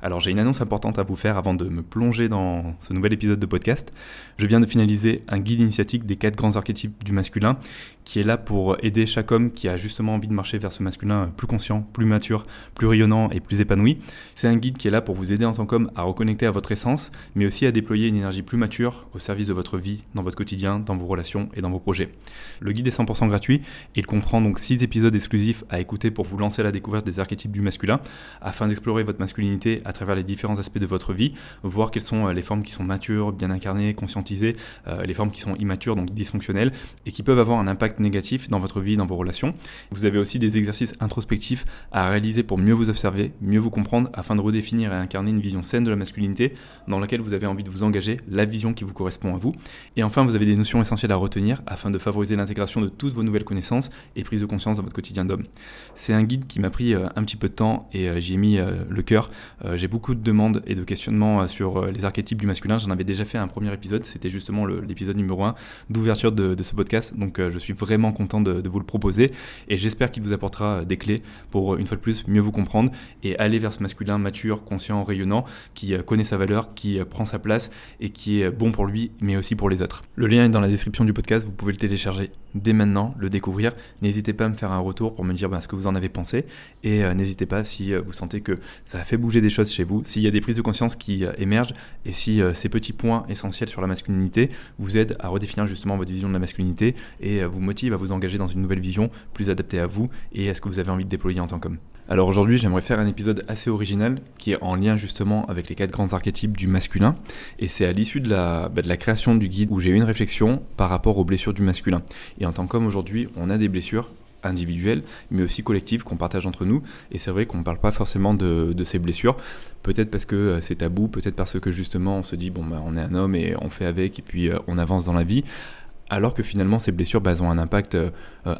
Alors j'ai une annonce importante à vous faire avant de me plonger dans ce nouvel épisode de podcast. Je viens de finaliser un guide initiatique des quatre grands archétypes du masculin qui est là pour aider chaque homme qui a justement envie de marcher vers ce masculin plus conscient, plus mature, plus rayonnant et plus épanoui. C'est un guide qui est là pour vous aider en tant qu'homme à reconnecter à votre essence, mais aussi à déployer une énergie plus mature au service de votre vie, dans votre quotidien, dans vos relations et dans vos projets. Le guide est 100% gratuit il comprend donc 6 épisodes exclusifs à écouter pour vous lancer à la découverte des archétypes du masculin afin d'explorer votre masculinité à travers les différents aspects de votre vie, voir quelles sont euh, les formes qui sont matures, bien incarnées, conscientisées, euh, les formes qui sont immatures, donc dysfonctionnelles, et qui peuvent avoir un impact négatif dans votre vie, dans vos relations. Vous avez aussi des exercices introspectifs à réaliser pour mieux vous observer, mieux vous comprendre, afin de redéfinir et incarner une vision saine de la masculinité dans laquelle vous avez envie de vous engager, la vision qui vous correspond à vous. Et enfin, vous avez des notions essentielles à retenir afin de favoriser l'intégration de toutes vos nouvelles connaissances et prise de conscience dans votre quotidien d'homme. C'est un guide qui m'a pris euh, un petit peu de temps et j'y ai mis le cœur. J'ai beaucoup de demandes et de questionnements euh, sur euh, les archétypes du masculin. J'en avais déjà fait un premier épisode, c'était justement l'épisode numéro 1 d'ouverture de, ce podcast. Donc euh, je suis vraiment content de, vous le proposer et j'espère qu'il vous apportera des clés pour une fois de plus mieux vous comprendre et aller vers ce masculin mature, conscient, rayonnant, qui connaît sa valeur, qui prend sa place et qui est bon pour lui mais aussi pour les autres. Le lien est dans la description du podcast, vous pouvez le télécharger dès maintenant, le découvrir. N'hésitez pas à me faire un retour pour me dire ben, ce que vous en avez pensé et n'hésitez pas si vous sentez que ça fait bouger des choses chez vous, s'il y a des prises de conscience qui euh, émergent et si euh, ces petits points essentiels sur la masculinité vous aident à redéfinir justement votre vision de la masculinité et euh, vous motivent à vous engager dans une nouvelle vision plus adaptée à vous et à ce que vous avez envie de déployer en tant qu'homme. Alors aujourd'hui, j'aimerais faire un épisode assez original qui est en lien justement avec les quatre grands archétypes du masculin. Et c'est à l'issue de la, bah, création du guide où j'ai eu une réflexion par rapport aux blessures du masculin. Et en tant qu'homme aujourd'hui, on a des blessures individuelles, mais aussi collectives qu'on partage entre nous. Et c'est vrai qu'on ne parle pas forcément de, ces blessures. Peut-être parce que euh, c'est tabou, peut-être parce que justement on se dit, bon, bah, on est un homme et on fait avec, et puis euh, on avance dans la vie alors que finalement ces blessures bah, ont un impact euh,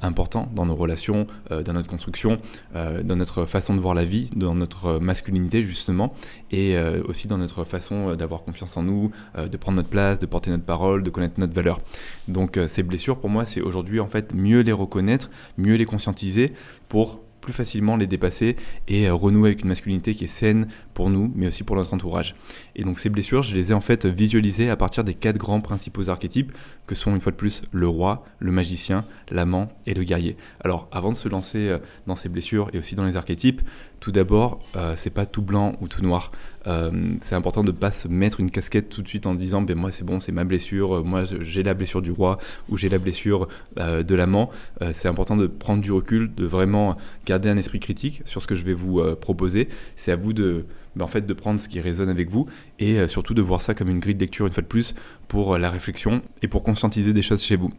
important dans nos relations, dans notre construction, dans notre façon de voir la vie, dans notre masculinité justement, et aussi dans notre façon d'avoir confiance en nous, de prendre notre place, de porter notre parole, de connaître notre valeur. Donc ces blessures pour moi c'est aujourd'hui en fait mieux les reconnaître, mieux les conscientiser pour plus facilement les dépasser et euh, renouer avec une masculinité qui est saine pour nous, mais aussi pour notre entourage. Et donc ces blessures, je les ai en fait visualisées à partir des quatre grands principaux archétypes que sont une fois de plus le roi, le magicien, l'amant et le guerrier. Alors avant de se lancer euh, dans ces blessures et aussi dans les archétypes, tout d'abord, euh, c'est pas tout blanc ou tout noir. Euh, c'est important de pas se mettre une casquette tout de suite en disant ben moi c'est bon c'est ma blessure moi j'ai la blessure du roi ou j'ai la blessure de l'amant c'est important de prendre du recul de vraiment garder un esprit critique sur ce que je vais vous proposer c'est à vous de ben, en fait de prendre ce qui résonne avec vous et surtout de voir ça comme une grille de lecture une fois de plus pour la réflexion et pour conscientiser des choses chez vous.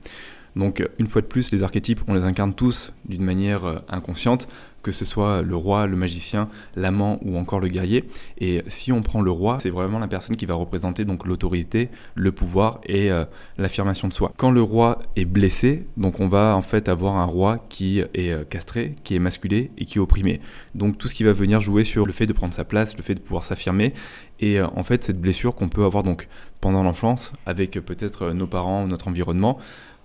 Donc une fois de plus, les archétypes, on les incarne tous d'une manière inconsciente que ce soit le roi, le magicien, l'amant ou encore le guerrier. Et si on prend le roi, c'est vraiment la personne qui va représenter donc l'autorité, le pouvoir et euh, l'affirmation de soi. Quand le roi est blessé, donc on va en fait avoir un roi qui est euh, castré, qui est masculé et qui est opprimé. Donc tout ce qui va venir jouer sur le fait de prendre sa place, le fait de pouvoir s'affirmer et euh, en fait cette blessure qu'on peut avoir donc pendant l'enfance avec peut-être nos parents ou notre environnement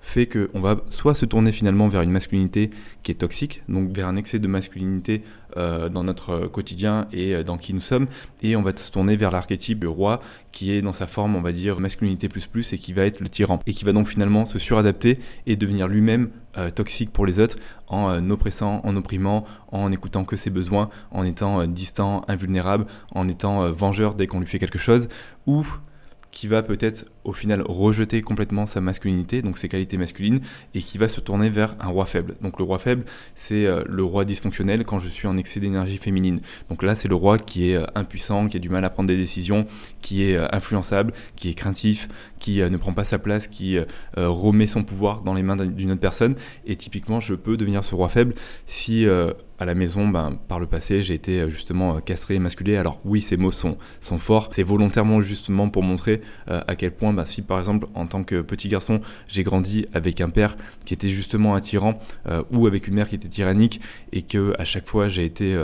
fait qu'on va soit se tourner finalement vers une masculinité qui est toxique, donc vers un excès de masculinité euh, dans notre quotidien et euh, dans qui nous sommes, et on va se tourner vers l'archétype roi qui est dans sa forme, on va dire, masculinité plus plus et qui va être le tyran, et qui va donc finalement se suradapter et devenir lui-même euh, toxique pour les autres en oppressant, en opprimant, en écoutant que ses besoins, en étant distant, invulnérable, en étant vengeur dès qu'on lui fait quelque chose, ou qui va peut-être au final rejeter complètement sa masculinité, donc ses qualités masculines, et qui va se tourner vers un roi faible. Donc le roi faible, c'est euh, le roi dysfonctionnel quand je suis en excès d'énergie féminine. Donc là, c'est le roi qui est euh, impuissant, qui a du mal à prendre des décisions, qui est euh, influençable, qui est craintif, qui ne prend pas sa place, qui remet son pouvoir dans les mains d'une autre personne. Et typiquement, je peux devenir ce roi faible si à la maison, ben, par le passé, j'ai été justement castré, masculé. Alors oui, ces mots sont, sont forts. C'est volontairement justement pour montrer à quel point bah, si par exemple en tant que petit garçon j'ai grandi avec un père qui était justement un tyran ou avec une mère qui était tyrannique et que à chaque fois j'ai été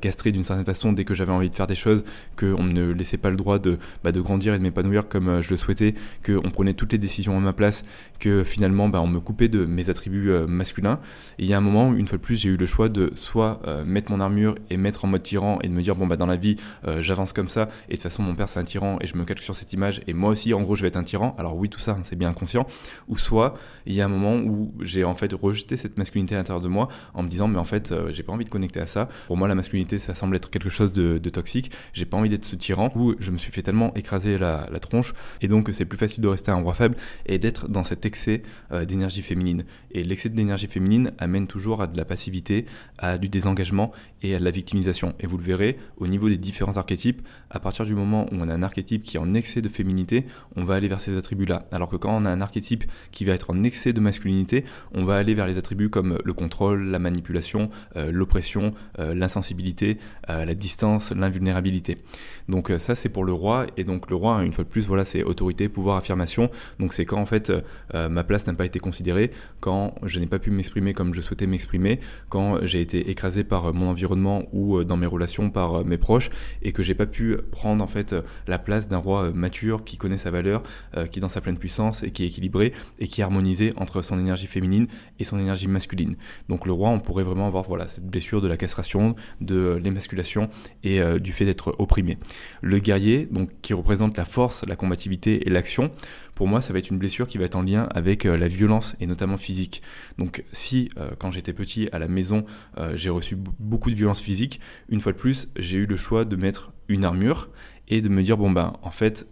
castré d'une certaine façon dès que j'avais envie de faire des choses, qu'on ne laissait pas le droit de, bah, de grandir et de m'épanouir comme je le souhaitais, qu'on prenait toutes les décisions à ma place, que finalement bah, on me coupait de mes attributs masculins. Et il y a un moment, une fois de plus, j'ai eu le choix de soit mettre mon armure et mettre en mode tyran et de me dire bon bah dans la vie j'avance comme ça et de toute façon mon père c'est un tyran et je me calque sur cette image et moi aussi en gros je être un tyran. Alors oui tout ça c'est bien inconscient. Ou soit il y a un moment où j'ai en fait rejeté cette masculinité à l'intérieur de moi en me disant mais en fait j'ai pas envie de connecter à ça. Pour moi la masculinité ça semble être quelque chose de, toxique. J'ai pas envie d'être ce tyran où je me suis fait tellement écraser la, tronche et donc c'est plus facile de rester un roi faible et d'être dans cet excès d'énergie féminine. Et l'excès d'énergie féminine amène toujours à de la passivité, à du désengagement et à de la victimisation. Et vous le verrez, au niveau des différents archétypes, à partir du moment où on a un archétype qui est en excès de féminité, on va aller vers ces attributs-là. Alors que quand on a un archétype qui va être en excès de masculinité, on va aller vers les attributs comme le contrôle, la manipulation, euh, l'oppression, euh, l'insensibilité, euh, la distance, l'invulnérabilité. Donc ça c'est pour le roi, et donc le roi, une fois de plus, voilà, c'est autorité, pouvoir, affirmation. Donc c'est quand en fait ma place n'a pas été considérée, quand je n'ai pas pu m'exprimer comme je souhaitais m'exprimer, quand j'ai été écrasé par mon environnement ou euh, dans mes relations par euh, mes proches et que j'ai pas pu prendre en fait euh, la place d'un roi mature qui connaît sa valeur, qui est dans sa pleine puissance et qui est équilibré et qui est harmonisé entre son énergie féminine et son énergie masculine. Donc le roi, on pourrait vraiment avoir voilà cette blessure de la castration, de l'émasculation et du fait d'être opprimé. Le guerrier, qui représente la force, la combativité et l'action, pour moi, ça va être une blessure qui va être en lien avec euh, la violence et notamment physique. Donc si euh, quand j'étais petit à la maison, euh, j'ai reçu beaucoup de violence physique, une fois de plus, j'ai eu le choix de mettre une armure et de me dire bon ben en fait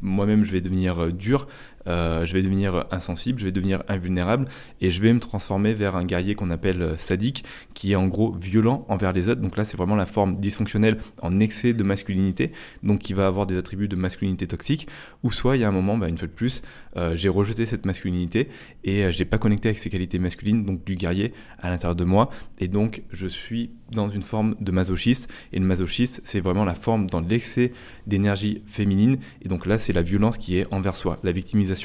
moi-même je vais devenir dur euh, je vais devenir insensible, je vais devenir invulnérable et je vais me transformer vers un guerrier qu'on appelle euh, sadique, qui est en gros violent envers les autres. Donc là, c'est vraiment la forme dysfonctionnelle en excès de masculinité, donc qui va avoir des attributs de masculinité toxique. Ou soit il y a un moment, bah, une fois de plus, euh, j'ai rejeté cette masculinité et j'ai pas connecté avec ces qualités masculines, donc du guerrier à l'intérieur de moi, et donc je suis dans une forme de masochiste. Et le masochiste, c'est vraiment la forme dans l'excès d'énergie féminine. Et donc là, c'est la violence qui est envers soi, la victimisation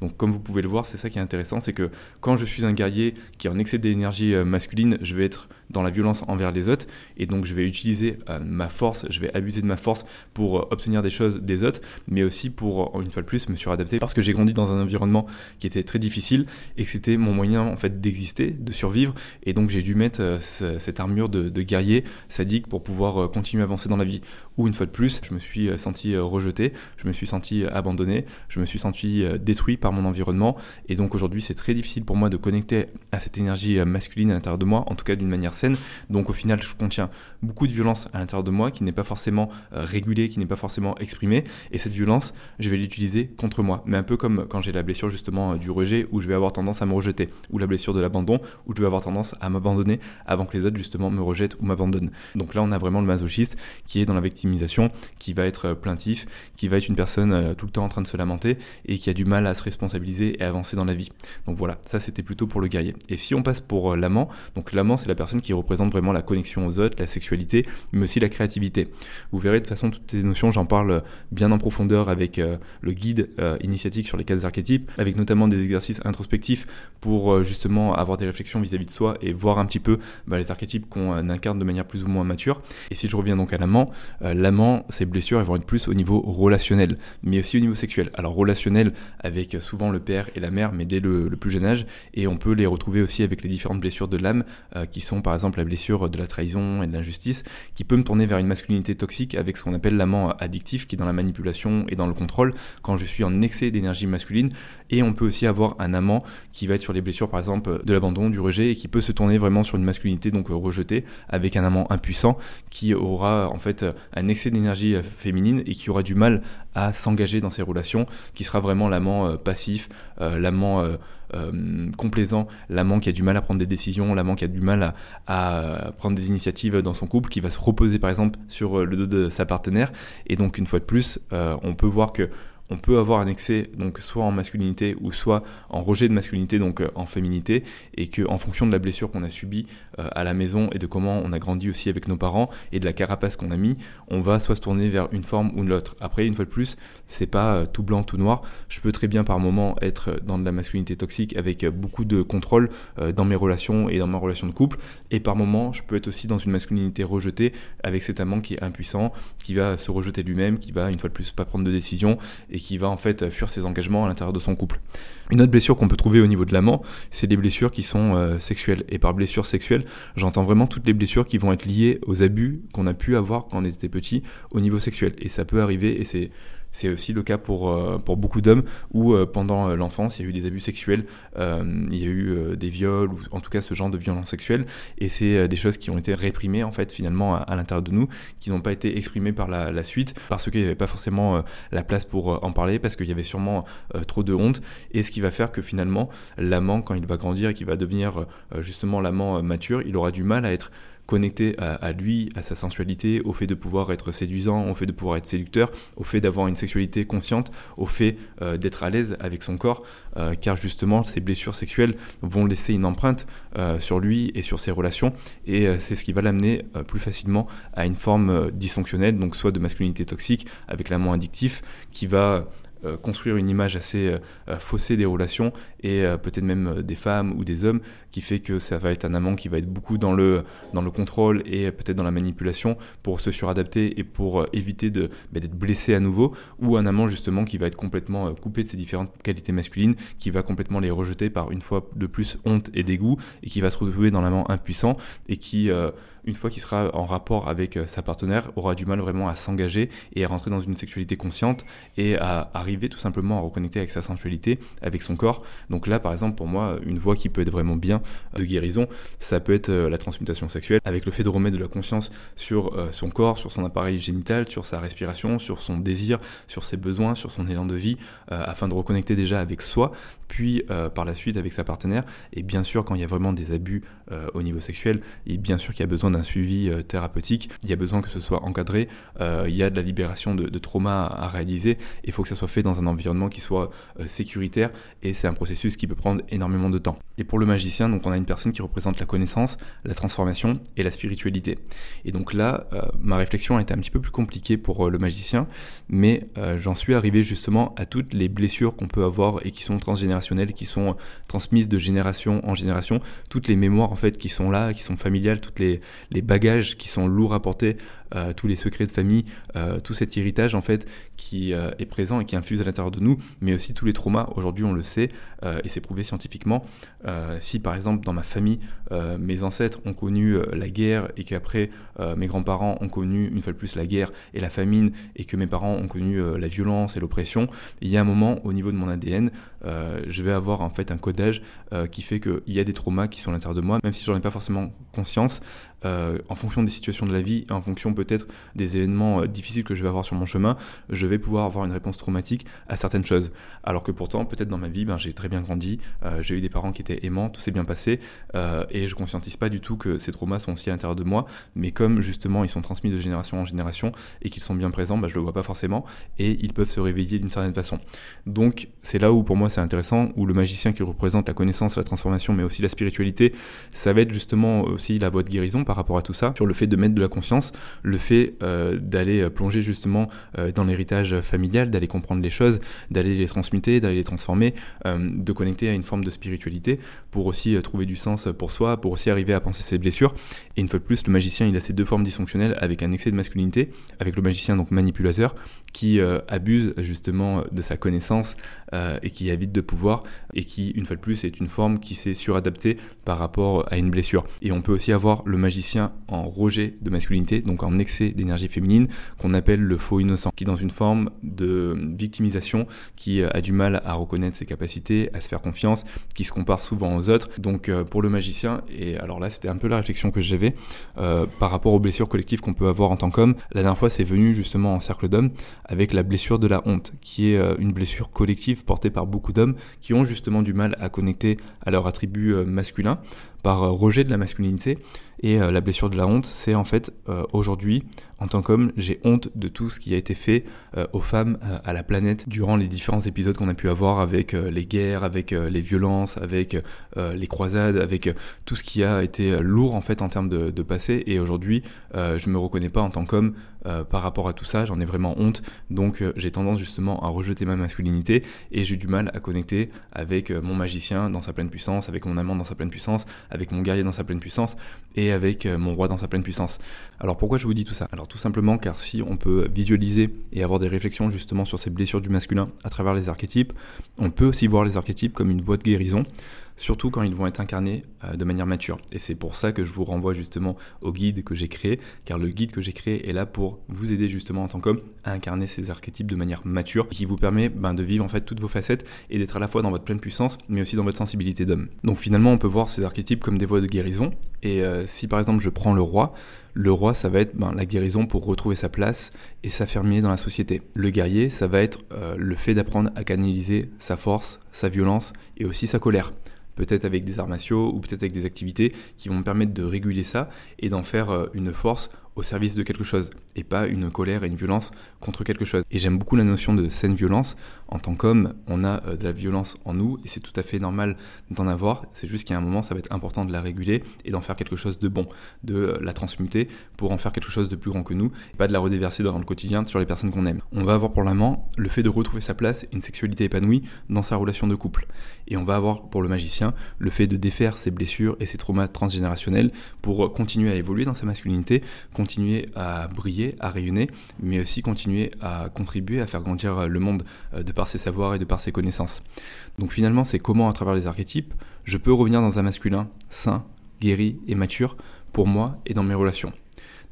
donc comme vous pouvez le voir, c'est ça qui est intéressant, c'est que quand je suis un guerrier qui est en excès d'énergie euh, masculine, je vais être dans la violence envers les autres, et donc je vais utiliser euh, ma force, je vais abuser de ma force pour euh, obtenir des choses des autres, mais aussi pour, une fois de plus, me suradapter, parce que j'ai grandi dans un environnement qui était très difficile, et que c'était mon moyen en fait d'exister, de survivre, et donc j'ai dû mettre cette armure de, guerrier sadique pour pouvoir continuer à avancer dans la vie. Ou une fois de plus, je me suis senti rejeté, je me suis senti abandonné, je me suis senti euh, détruit par mon environnement. Et donc aujourd'hui, c'est très difficile pour moi de connecter à cette énergie euh, masculine à l'intérieur de moi, en tout cas d'une manière saine. Donc au final, je contiens beaucoup de violence à l'intérieur de moi qui n'est pas forcément euh, régulée, qui n'est pas forcément exprimée. Et cette violence, je vais l'utiliser contre moi. Mais un peu comme quand j'ai la blessure justement du rejet, où je vais avoir tendance à me rejeter, ou la blessure de l'abandon, où je vais avoir tendance à m'abandonner avant que les autres justement me rejettent ou m'abandonnent. Donc là, on a vraiment le masochiste qui est dans la victimisation, qui va être plaintif, qui va être une personne tout le temps en train de se lamenter et qui a du mal à se responsabiliser et avancer dans la vie. Donc voilà, ça c'était plutôt pour le guerrier. Et si on passe pour euh, l'amant, donc l'amant c'est la personne qui représente vraiment la connexion aux autres, la sexualité, mais aussi la créativité. Vous verrez de toute façon toutes ces notions, j'en parle bien en profondeur avec euh, le guide euh, initiatique sur les quatre archétypes, avec notamment des exercices introspectifs pour justement avoir des réflexions vis-à-vis de soi et voir un petit peu bah, les archétypes qu'on incarne de manière plus ou moins mature. Et si je reviens donc à l'amant, l'amant, ses blessures elles vont être plus au niveau relationnel, mais aussi au niveau sexuel. Alors relationnel avec souvent le père et la mère, mais dès le, plus jeune âge, et on peut les retrouver aussi avec les différentes blessures de l'âme, euh, qui sont par exemple la blessure de la trahison et de l'injustice, qui peut me tourner vers une masculinité toxique avec ce qu'on appelle l'amant addictif, qui est dans la manipulation et dans le contrôle, quand je suis en excès d'énergie masculine, et on peut aussi avoir un amant qui va être sur les blessures par exemple de l'abandon, du rejet, et qui peut se tourner vraiment sur une masculinité donc rejetée, avec un amant impuissant, qui aura en fait un excès d'énergie féminine et qui aura du mal à s'engager dans ces relations, qui sera vraiment l'amant euh, passif, euh, l'amant euh, complaisant, l'amant qui a du mal à prendre des décisions, l'amant qui a du mal à, prendre des initiatives dans son couple, qui va se reposer par exemple sur le dos de sa partenaire. Et donc une fois de plus, on peut voir que on peut avoir un excès, donc soit en masculinité ou soit en rejet de masculinité, donc euh, en féminité, et que en fonction de la blessure qu'on a subie euh, à la maison et de comment on a grandi aussi avec nos parents et de la carapace qu'on a mis, on va soit se tourner vers une forme ou l'autre. Après, une fois de plus, c'est pas euh, tout blanc, tout noir. Je peux très bien par moment être dans de la masculinité toxique avec beaucoup de contrôle dans mes relations et dans ma relation de couple, et par moment, je peux être aussi dans une masculinité rejetée avec cet amant qui est impuissant, qui va se rejeter lui-même, qui va une fois de plus pas prendre de décision et qui va en fait fuir ses engagements à l'intérieur de son couple. Une autre blessure qu'on peut trouver au niveau de l'amant, c'est des blessures qui sont euh, sexuelles. Et par blessures sexuelles, j'entends vraiment toutes les blessures qui vont être liées aux abus qu'on a pu avoir quand on était petit au niveau sexuel. Et ça peut arriver, et c'est c'est aussi le cas pour, euh, pour beaucoup d'hommes où euh, pendant euh, l'enfance il y a eu des abus sexuels, il y a eu des viols ou en tout cas ce genre de violence sexuelle et c'est des choses qui ont été réprimées en fait finalement à, l'intérieur de nous, qui n'ont pas été exprimées par la, la suite parce qu'il n'y avait pas forcément la place pour en parler, parce qu'il y avait sûrement trop de honte. Et ce qui va faire que finalement l'amant quand il va grandir et qu'il va devenir justement l'amant mature, il aura du mal à être connecté à, lui, à sa sensualité, au fait de pouvoir être séduisant, au fait de pouvoir être séducteur, au fait d'avoir une sexualité consciente, au fait euh, d'être à l'aise avec son corps, euh, car justement ces blessures sexuelles vont laisser une empreinte euh, sur lui et sur ses relations, et c'est ce qui va l'amener plus facilement à une forme dysfonctionnelle, donc soit de masculinité toxique avec l'amant addictif, qui va construire une image assez euh, euh, faussée des relations et peut-être même des femmes ou des hommes qui fait que ça va être un amant qui va être beaucoup dans le, dans le contrôle et peut-être dans la manipulation pour se suradapter et pour éviter de, bah, d'être blessé à nouveau ou un amant justement qui va être complètement coupé de ses différentes qualités masculines qui va complètement les rejeter par une fois de plus honte et dégoût et qui va se retrouver dans l'amant impuissant et qui une fois qu'il sera en rapport avec euh, sa partenaire, aura du mal vraiment à s'engager et à rentrer dans une sexualité consciente et à arriver tout simplement à reconnecter avec sa sensualité, avec son corps. Donc là, par exemple, pour moi, une voie qui peut être vraiment bien de guérison, ça peut être euh, la transmutation sexuelle, avec le fait de remettre de la conscience sur euh, son corps, sur son appareil génital, sur sa respiration, sur son désir, sur ses besoins, sur son élan de vie, afin de reconnecter déjà avec soi, puis par la suite avec sa partenaire. Et bien sûr, quand il y a vraiment des abus au niveau sexuel, et bien sûr qu'il y a besoin d'un suivi euh, thérapeutique, il y a besoin que ce soit encadré, euh, il y a de la libération de, trauma à, réaliser, il faut que ça soit fait dans un environnement qui soit euh, sécuritaire, et c'est un processus qui peut prendre énormément de temps. Et pour le magicien, donc on a une personne qui représente la connaissance, la transformation et la spiritualité. Et donc là, ma réflexion a été un petit peu plus compliquée pour le magicien, mais j'en suis arrivé justement à toutes les blessures qu'on peut avoir et qui sont transgénérationnelles, qui sont transmises de génération en génération, toutes les mémoires en fait qui sont là, qui sont familiales, toutes les, les bagages qui sont lourds à porter, euh, tous les secrets de famille, euh, tout cet héritage en fait qui euh, est présent et qui infuse à l'intérieur de nous, mais aussi tous les traumas. Aujourd'hui, on le sait et c'est prouvé scientifiquement. si par exemple dans ma famille, mes ancêtres ont connu la guerre et qu'après mes grands-parents ont connu une fois de plus la guerre et la famine et que mes parents ont connu la violence et l'oppression, il y a un moment au niveau de mon ADN, je vais avoir en fait un codage qui fait qu'il y a des traumas qui sont à l'intérieur de moi, même si j'en ai pas forcément conscience. En fonction des situations de la vie, en fonction peut-être des événements euh, difficiles que je vais avoir sur mon chemin, je vais pouvoir avoir une réponse traumatique à certaines choses. Alors que pourtant, peut-être dans ma vie, ben, j'ai très bien grandi, euh, j'ai eu des parents qui étaient aimants, tout s'est bien passé, et je conscientise pas du tout que ces traumas sont aussi à l'intérieur de moi, mais comme justement ils sont transmis de génération en génération et qu'ils sont bien présents, ben, je le vois pas forcément, et ils peuvent se réveiller d'une certaine façon. Donc c'est là où pour moi c'est intéressant, où le magicien qui représente la connaissance, la transformation, mais aussi la spiritualité, ça va être justement aussi la voie de guérison par rapport à tout ça, sur le fait de mettre de la conscience, le fait euh, d'aller euh, plonger justement euh, dans l'héritage familial, d'aller comprendre les choses, d'aller les transmuter, d'aller les transformer, de connecter à une forme de spiritualité pour aussi trouver du sens pour soi, pour aussi arriver à penser ses blessures. Et une fois de plus, le magicien, il a ces deux formes dysfonctionnelles avec un excès de masculinité, avec le magicien donc manipulateur qui abuse justement de sa connaissance et qui habite de pouvoir et qui, une fois de plus, est une forme qui s'est suradaptée par rapport à une blessure. Et on peut aussi avoir le magicien en rejet de masculinité, donc en excès d'énergie féminine, qu'on appelle le faux innocent, qui est dans une forme de victimisation, qui euh, a du mal à reconnaître ses capacités, à se faire confiance, qui se compare souvent aux autres. Donc euh, pour le magicien, et alors là c'était un peu la réflexion que j'avais euh, par rapport aux blessures collectives qu'on peut avoir en tant qu'homme, la dernière fois c'est venu justement en cercle d'hommes avec la blessure de la honte, qui est une blessure collective portée par beaucoup d'hommes qui ont justement du mal à connecter à leur attribut masculin par rejet de la masculinité. Et la blessure de la honte, c'est en fait aujourd'hui, en tant qu'homme, j'ai honte de tout ce qui a été fait aux femmes, à la planète, durant les différents épisodes qu'on a pu avoir avec les guerres, avec les violences, avec les croisades, avec tout ce qui a été lourd en fait en termes de, passé. Et aujourd'hui, je me reconnais pas en tant qu'homme par rapport à tout ça, j'en ai vraiment honte. Donc j'ai tendance justement à rejeter ma masculinité et j'ai du mal à connecter avec euh, mon magicien dans sa pleine puissance, avec mon amant dans sa pleine puissance, avec mon guerrier dans sa pleine puissance et avec euh, mon roi dans sa pleine puissance. Alors pourquoi je vous dis tout ça? Alors tout simplement car si on peut visualiser et avoir des réflexions justement sur ces blessures du masculin à travers les archétypes, on peut aussi voir les archétypes comme une voie de guérison surtout quand ils vont être incarnés euh, de manière mature. Et c'est pour ça que je vous renvoie justement au guide que j'ai créé, car le guide que j'ai créé est là pour vous aider justement en tant qu'homme à incarner ces archétypes de manière mature, qui vous permet ben, de vivre en fait toutes vos facettes et d'être à la fois dans votre pleine puissance, mais aussi dans votre sensibilité d'homme. Donc finalement, on peut voir ces archétypes comme des voies de guérison. Et euh, si par exemple je prends le roi, le roi, ça va être ben, la guérison pour retrouver sa place et s'affirmer dans la société. Le guerrier, ça va être euh, le fait d'apprendre à canaliser sa force, sa violence et aussi sa colère peut-être avec des arts ou peut-être avec des activités qui vont me permettre de réguler ça et d'en faire euh, une force au service de quelque chose et pas une colère et une violence contre quelque chose. Et j'aime beaucoup la notion de saine violence. En tant qu'homme, on a euh, de la violence en nous et c'est tout à fait normal d'en avoir. C'est juste qu'à un moment, ça va être important de la réguler et d'en faire quelque chose de bon, de euh, la transmuter pour en faire quelque chose de plus grand que nous et pas de la redéverser dans le quotidien sur les personnes qu'on aime. On va avoir pour l'amant le fait de retrouver sa place et une sexualité épanouie dans sa relation de couple. Et on va avoir pour le magicien le fait de défaire ses blessures et ses traumas transgénérationnels pour continuer à évoluer dans sa masculinité, continuer à briller, à rayonner, mais aussi continuer à contribuer à faire grandir le monde euh, de par ses savoirs et de par ses connaissances. Donc finalement, c'est comment à travers les archétypes, je peux revenir dans un masculin sain, guéri et mature pour moi et dans mes relations.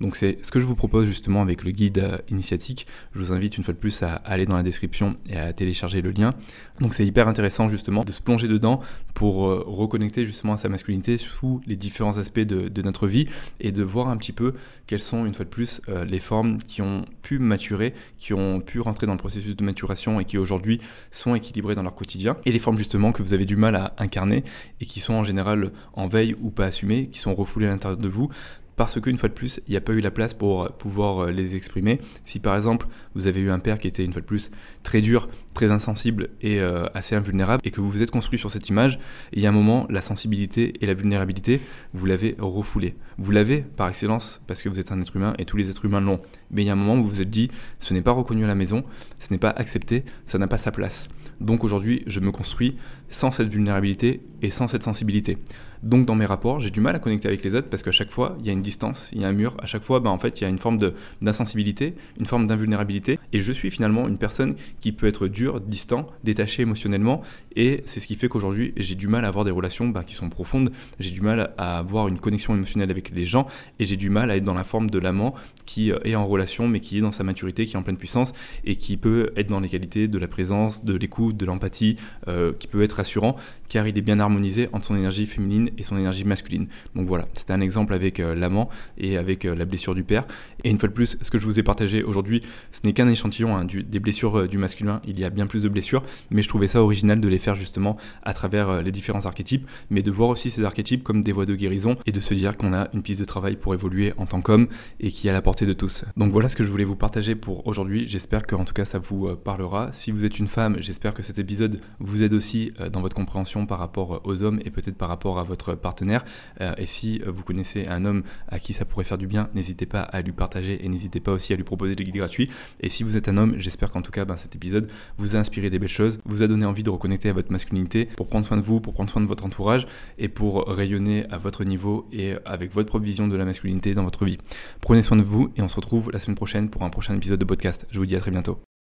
Donc c'est ce que je vous propose justement avec le guide euh, initiatique. Je vous invite une fois de plus à aller dans la description et à télécharger le lien. Donc c'est hyper intéressant justement de se plonger dedans pour euh, reconnecter justement à sa masculinité sous les différents aspects de, notre vie et de voir un petit peu quelles sont une fois de plus euh, les formes qui ont pu maturer, qui ont pu rentrer dans le processus de maturation et qui aujourd'hui sont équilibrées dans leur quotidien et les formes justement que vous avez du mal à incarner et qui sont en général en veille ou pas assumées, qui sont refoulées à l'intérieur de vous parce qu'une fois de plus, il n'y a pas eu la place pour euh, pouvoir euh, les exprimer. Si par exemple, vous avez eu un père qui était une fois de plus très dur, très insensible et euh, assez invulnérable, et que vous vous êtes construit sur cette image, il y a un moment, la sensibilité et la vulnérabilité, vous l'avez refoulé. Vous l'avez par excellence parce que vous êtes un être humain et tous les êtres humains l'ont. Mais il y a un moment où vous vous êtes dit, ce n'est pas reconnu à la maison, ce n'est pas accepté, ça n'a pas sa place. Donc aujourd'hui, je me construis sans cette vulnérabilité et sans cette sensibilité. Donc dans mes rapports, j'ai du mal à connecter avec les autres parce qu'à chaque fois, il y a une distance, il y a un mur. À chaque fois, ben, en fait, il y a une forme d'insensibilité, une forme d'invulnérabilité. Et je suis finalement une personne qui peut être dure, distant, détachée émotionnellement. Et c'est ce qui fait qu'aujourd'hui, j'ai du mal à avoir des relations ben, qui sont profondes. J'ai du mal à avoir une connexion émotionnelle avec les gens. Et j'ai du mal à être dans la forme de l'amant qui euh, est en relation, mais qui est dans sa maturité, qui est en pleine puissance et qui peut être dans les qualités de la présence, de l'écoute, de l'empathie, euh, qui peut être rassurant car il est bien harmonisé entre son énergie féminine et son énergie masculine. Donc voilà, c'était un exemple avec euh, l'amant et avec la blessure du père. Et une fois de plus, ce que je vous ai partagé aujourd'hui, ce n'est qu'un échantillon hein, des blessures du masculin. Il y a bien plus de blessures, mais je trouvais ça original de les faire justement à travers les différents archétypes, mais de voir aussi ces archétypes comme des voies de guérison et de se dire qu'on a une piste de travail pour évoluer en tant qu'homme et qui est à la portée de tous. Donc voilà ce que je voulais vous partager pour aujourd'hui. J'espère que en tout cas ça vous parlera. Si vous êtes une femme, j'espère que cet épisode vous aide aussi dans votre compréhension par rapport aux hommes et peut-être par rapport à votre partenaire. Euh, et si vous connaissez un homme à qui ça pourrait faire du bien, n'hésitez pas à lui partager et n'hésitez pas aussi à lui proposer des guides gratuits. Et si vous êtes un homme, j'espère qu'en tout cas ben, cet épisode vous a inspiré des belles choses, vous a donné envie de reconnecter à votre masculinité pour prendre soin de vous, pour prendre soin de votre entourage et pour rayonner à votre niveau et avec votre propre vision de la masculinité dans votre vie. Prenez soin de vous et on se retrouve la semaine prochaine pour un prochain épisode de podcast. Je vous dis à très bientôt.